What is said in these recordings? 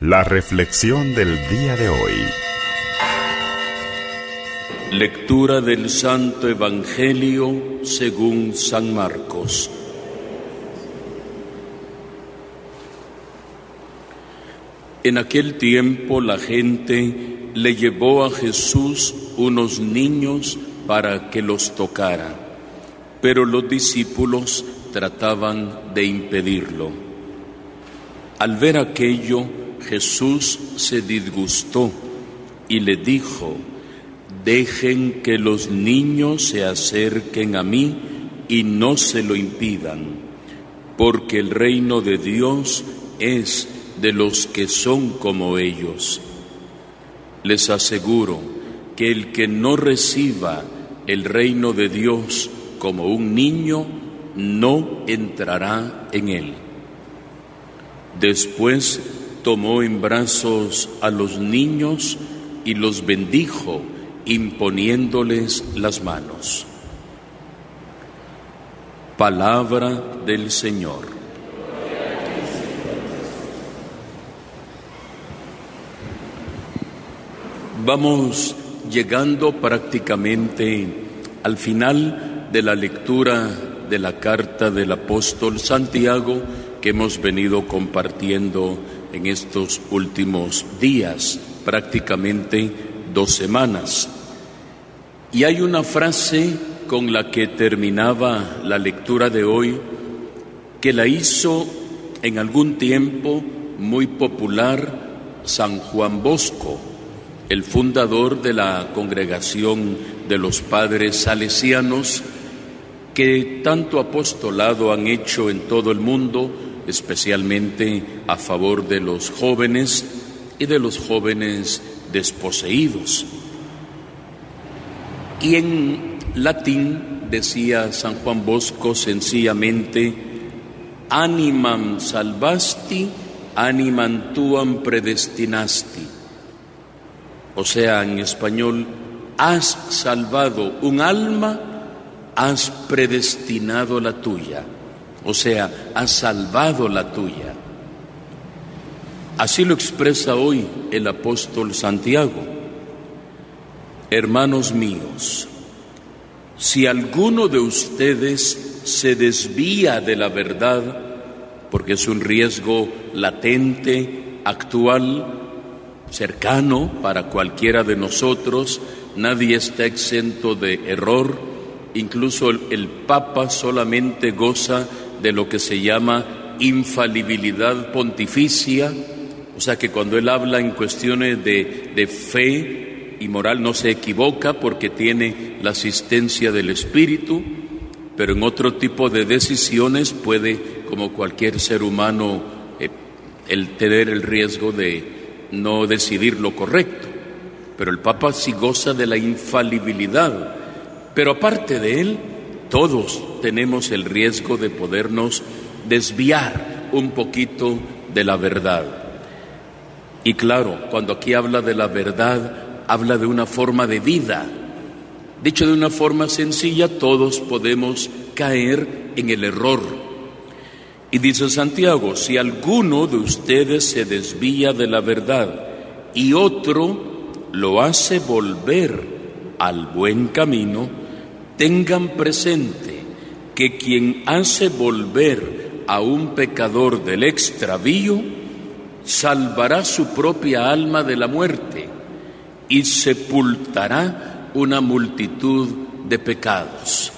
La reflexión del día de hoy. Lectura del Santo Evangelio según San Marcos. En aquel tiempo la gente le llevó a Jesús unos niños para que los tocara, pero los discípulos trataban de impedirlo. Al ver aquello, Jesús se disgustó y le dijo, dejen que los niños se acerquen a mí y no se lo impidan, porque el reino de Dios es de los que son como ellos. Les aseguro que el que no reciba el reino de Dios como un niño, no entrará en él. Después tomó en brazos a los niños y los bendijo imponiéndoles las manos. Palabra del Señor. Vamos llegando prácticamente al final de la lectura de la carta del apóstol Santiago que hemos venido compartiendo en estos últimos días, prácticamente dos semanas. Y hay una frase con la que terminaba la lectura de hoy que la hizo en algún tiempo muy popular San Juan Bosco, el fundador de la congregación de los padres salesianos, que tanto apostolado han hecho en todo el mundo, especialmente a favor de los jóvenes y de los jóvenes desposeídos. Y en latín decía San Juan Bosco sencillamente, animam salvasti, animam tuam predestinasti. O sea, en español, has salvado un alma, has predestinado la tuya o sea, ha salvado la tuya. Así lo expresa hoy el apóstol Santiago. Hermanos míos, si alguno de ustedes se desvía de la verdad, porque es un riesgo latente, actual, cercano para cualquiera de nosotros, nadie está exento de error, incluso el, Papa solamente goza de lo que se llama infalibilidad pontificia, o sea que cuando él habla en cuestiones de, de fe y moral no se equivoca porque tiene la asistencia del Espíritu, pero en otro tipo de decisiones puede, como cualquier ser humano, eh, el tener el riesgo de no decidir lo correcto. Pero el Papa sí goza de la infalibilidad. Pero aparte de él, todos tenemos el riesgo de podernos desviar un poquito de la verdad. Y claro, cuando aquí habla de la verdad, habla de una forma de vida. Dicho de una forma sencilla, todos podemos caer en el error. Y dice Santiago, si alguno de ustedes se desvía de la verdad y otro lo hace volver al buen camino, tengan presente que quien hace volver a un pecador del extravío, salvará su propia alma de la muerte y sepultará una multitud de pecados.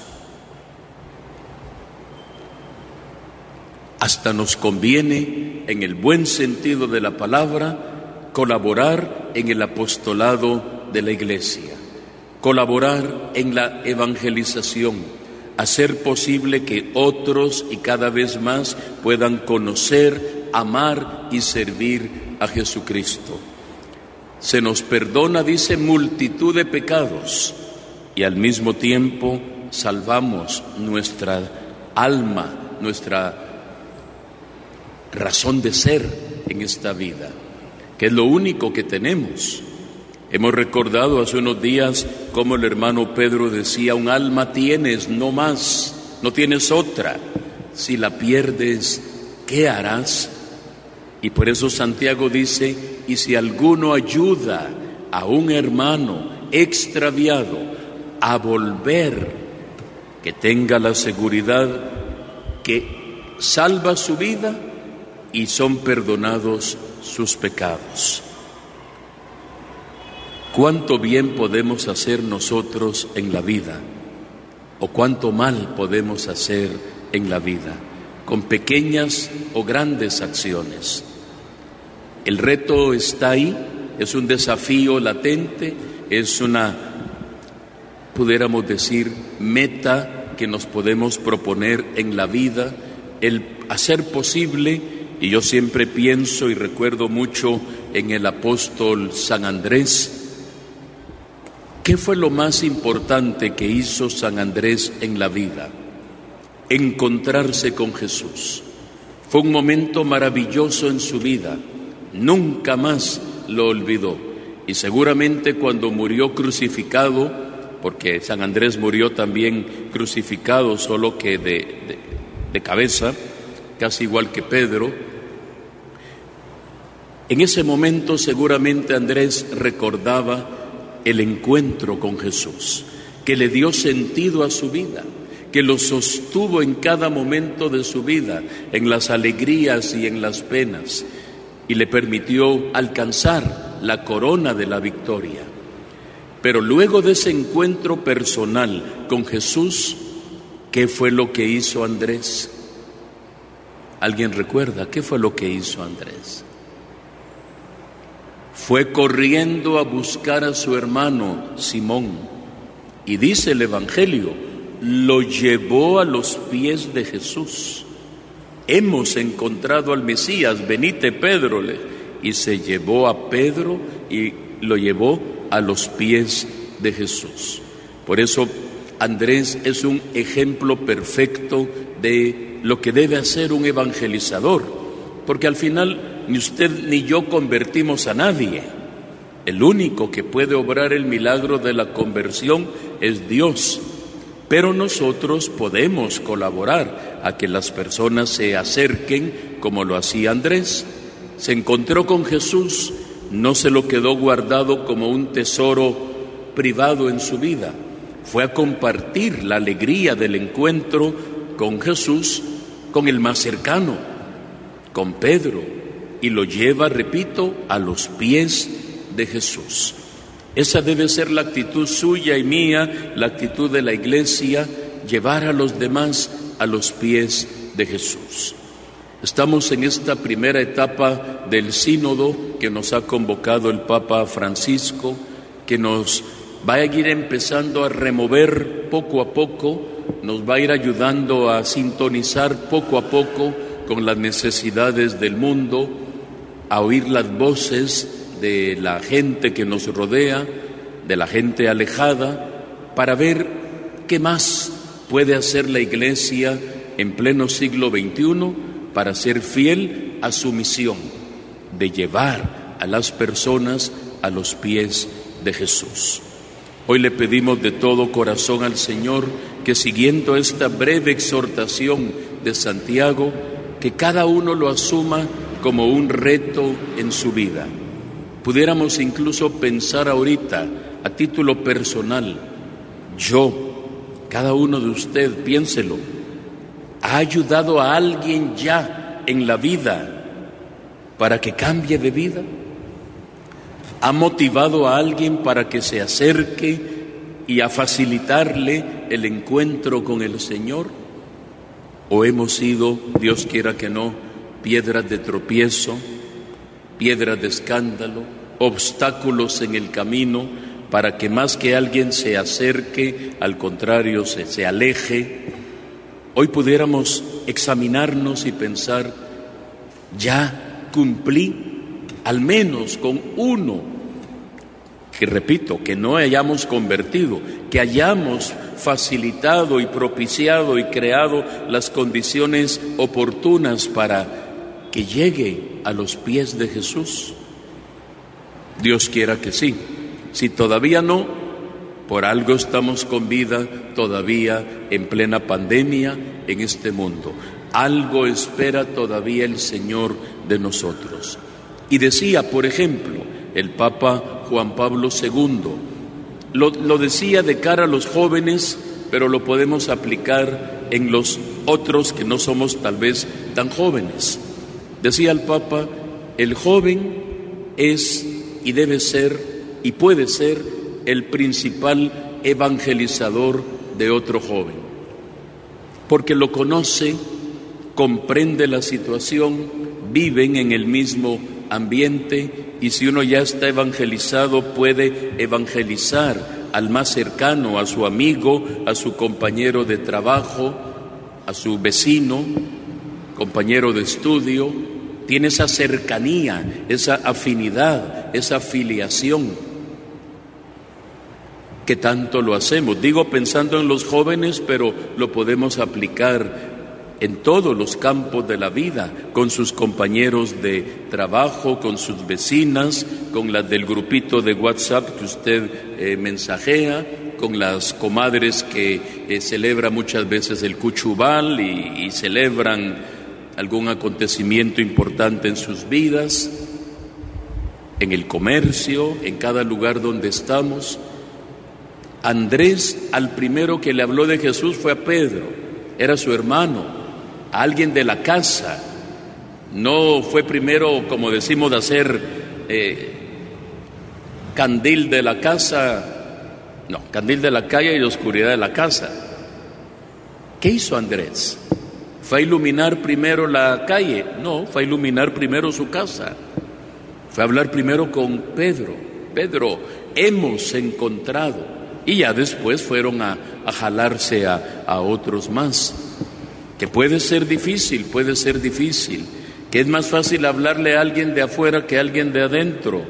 Hasta nos conviene, en el buen sentido de la palabra, colaborar en el apostolado de la Iglesia colaborar en la evangelización, hacer posible que otros y cada vez más puedan conocer, amar y servir a Jesucristo. Se nos perdona, dice, multitud de pecados y al mismo tiempo salvamos nuestra alma, nuestra razón de ser en esta vida, que es lo único que tenemos. Hemos recordado hace unos días cómo el hermano Pedro decía, un alma tienes, no más, no tienes otra. Si la pierdes, ¿qué harás? Y por eso Santiago dice, y si alguno ayuda a un hermano extraviado a volver, que tenga la seguridad que salva su vida y son perdonados sus pecados. ¿Cuánto bien podemos hacer nosotros en la vida? ¿O cuánto mal podemos hacer en la vida? Con pequeñas o grandes acciones. El reto está ahí, es un desafío latente, es una, pudiéramos decir, meta que nos podemos proponer en la vida, el hacer posible, y yo siempre pienso y recuerdo mucho en el apóstol San Andrés, ¿Qué fue lo más importante que hizo San Andrés en la vida? Encontrarse con Jesús. Fue un momento maravilloso en su vida. Nunca más lo olvidó. Y seguramente cuando murió crucificado, porque San Andrés murió también crucificado, solo que de, de cabeza, casi igual que Pedro, en ese momento seguramente Andrés recordaba el encuentro con Jesús, que le dio sentido a su vida, que lo sostuvo en cada momento de su vida, en las alegrías y en las penas, y le permitió alcanzar la corona de la victoria. Pero luego de ese encuentro personal con Jesús, ¿qué fue lo que hizo Andrés? ¿Alguien recuerda qué fue lo que hizo Andrés? Fue corriendo a buscar a su hermano Simón y dice el Evangelio, lo llevó a los pies de Jesús. Hemos encontrado al Mesías, venite Pedro, y se llevó a Pedro y lo llevó a los pies de Jesús. Por eso Andrés es un ejemplo perfecto de lo que debe hacer un evangelizador, porque al final ni usted ni yo convertimos a nadie. El único que puede obrar el milagro de la conversión es Dios. Pero nosotros podemos colaborar a que las personas se acerquen como lo hacía Andrés. Se encontró con Jesús, no se lo quedó guardado como un tesoro privado en su vida. Fue a compartir la alegría del encuentro con Jesús, con el más cercano, con Pedro, y lo lleva, repito, a los pies de Jesús. Esa debe ser la actitud suya y mía, la actitud de la iglesia, llevar a los demás a los pies de Jesús. Estamos en esta primera etapa del sínodo que nos ha convocado el Papa Francisco, que nos va a ir empezando a remover poco a poco, nos va a ir ayudando a sintonizar poco a poco con las necesidades del mundo, a oír las voces de la gente que nos rodea, de la gente alejada, para ver qué más puede hacer la Iglesia en pleno siglo XXI para ser fiel a su misión de llevar a las personas a los pies de Jesús. Hoy le pedimos de todo corazón al Señor que siguiendo esta breve exhortación de Santiago, que cada uno lo asuma como un reto en su vida. Pudiéramos incluso pensar ahorita a título personal, yo, cada uno de usted, piénselo, ¿ha ayudado a alguien ya en la vida para que cambie de vida? ¿Ha motivado a alguien para que se acerque y a facilitarle el encuentro con el Señor? ¿O hemos sido, Dios quiera que no, piedras de tropiezo, piedras de escándalo, obstáculos en el camino para que más que alguien se acerque, al contrario, se, se aleje. Hoy pudiéramos examinarnos y pensar, ya cumplí al menos con uno, que repito, que no hayamos convertido, que hayamos facilitado y propiciado y creado las condiciones oportunas para que llegue a los pies de Jesús? Dios quiera que sí. Si todavía no, por algo estamos con vida todavía en plena pandemia en este mundo. Algo espera todavía el Señor de nosotros. Y decía, por ejemplo, el Papa Juan Pablo II, lo, lo decía de cara a los jóvenes, pero lo podemos aplicar en los otros que no somos tal vez tan jóvenes. Decía el Papa, el joven es y debe ser y puede ser el principal evangelizador de otro joven, porque lo conoce, comprende la situación, viven en el mismo ambiente y si uno ya está evangelizado puede evangelizar al más cercano, a su amigo, a su compañero de trabajo, a su vecino, compañero de estudio, tiene esa cercanía, esa afinidad, esa filiación que tanto lo hacemos. Digo pensando en los jóvenes, pero lo podemos aplicar en todos los campos de la vida, con sus compañeros de trabajo, con sus vecinas, con las del grupito de WhatsApp que usted eh, mensajea, con las comadres que eh, celebran muchas veces el cuchubal y celebran algún acontecimiento importante en sus vidas, en el comercio, en cada lugar donde estamos. Andrés al primero que le habló de Jesús fue a Pedro, era su hermano, a alguien de la casa. No fue primero, como decimos, de hacer eh, candil de la casa, no, candil de la calle y oscuridad de la casa. ¿Qué hizo Andrés? ¿Fue a iluminar primero la calle? No, fue a iluminar primero su casa. Fue a hablar primero con Pedro. Pedro, hemos encontrado. Y ya después fueron a, jalarse a, a otros más que puede ser difícil, puede ser difícil, que es más fácil hablarle a alguien de afuera que a alguien de adentro,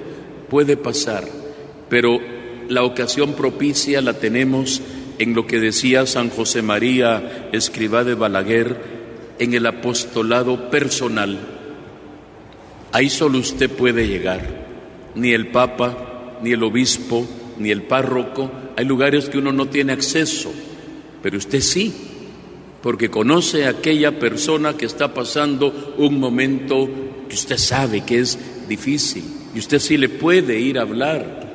puede pasar, pero la ocasión propicia la tenemos en lo que decía San José María, escriba de Balaguer, en el apostolado personal. Ahí solo usted puede llegar, ni el Papa, ni el obispo, ni el párroco, hay lugares que uno no tiene acceso, pero usted sí porque conoce a aquella persona que está pasando un momento que usted sabe que es difícil y usted sí le puede ir a hablar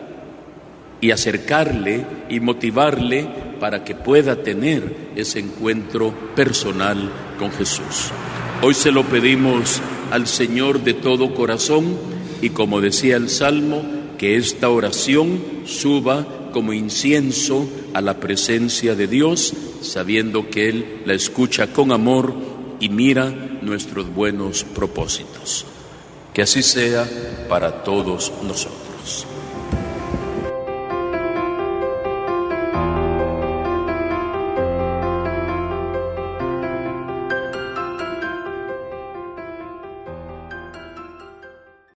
y acercarle y motivarle para que pueda tener ese encuentro personal Jesús. Hoy se lo pedimos al Señor de todo corazón y como decía el Salmo, que esta oración suba como incienso a la presencia de Dios, sabiendo que Él la escucha con amor y mira nuestros buenos propósitos. Que así sea para todos nosotros.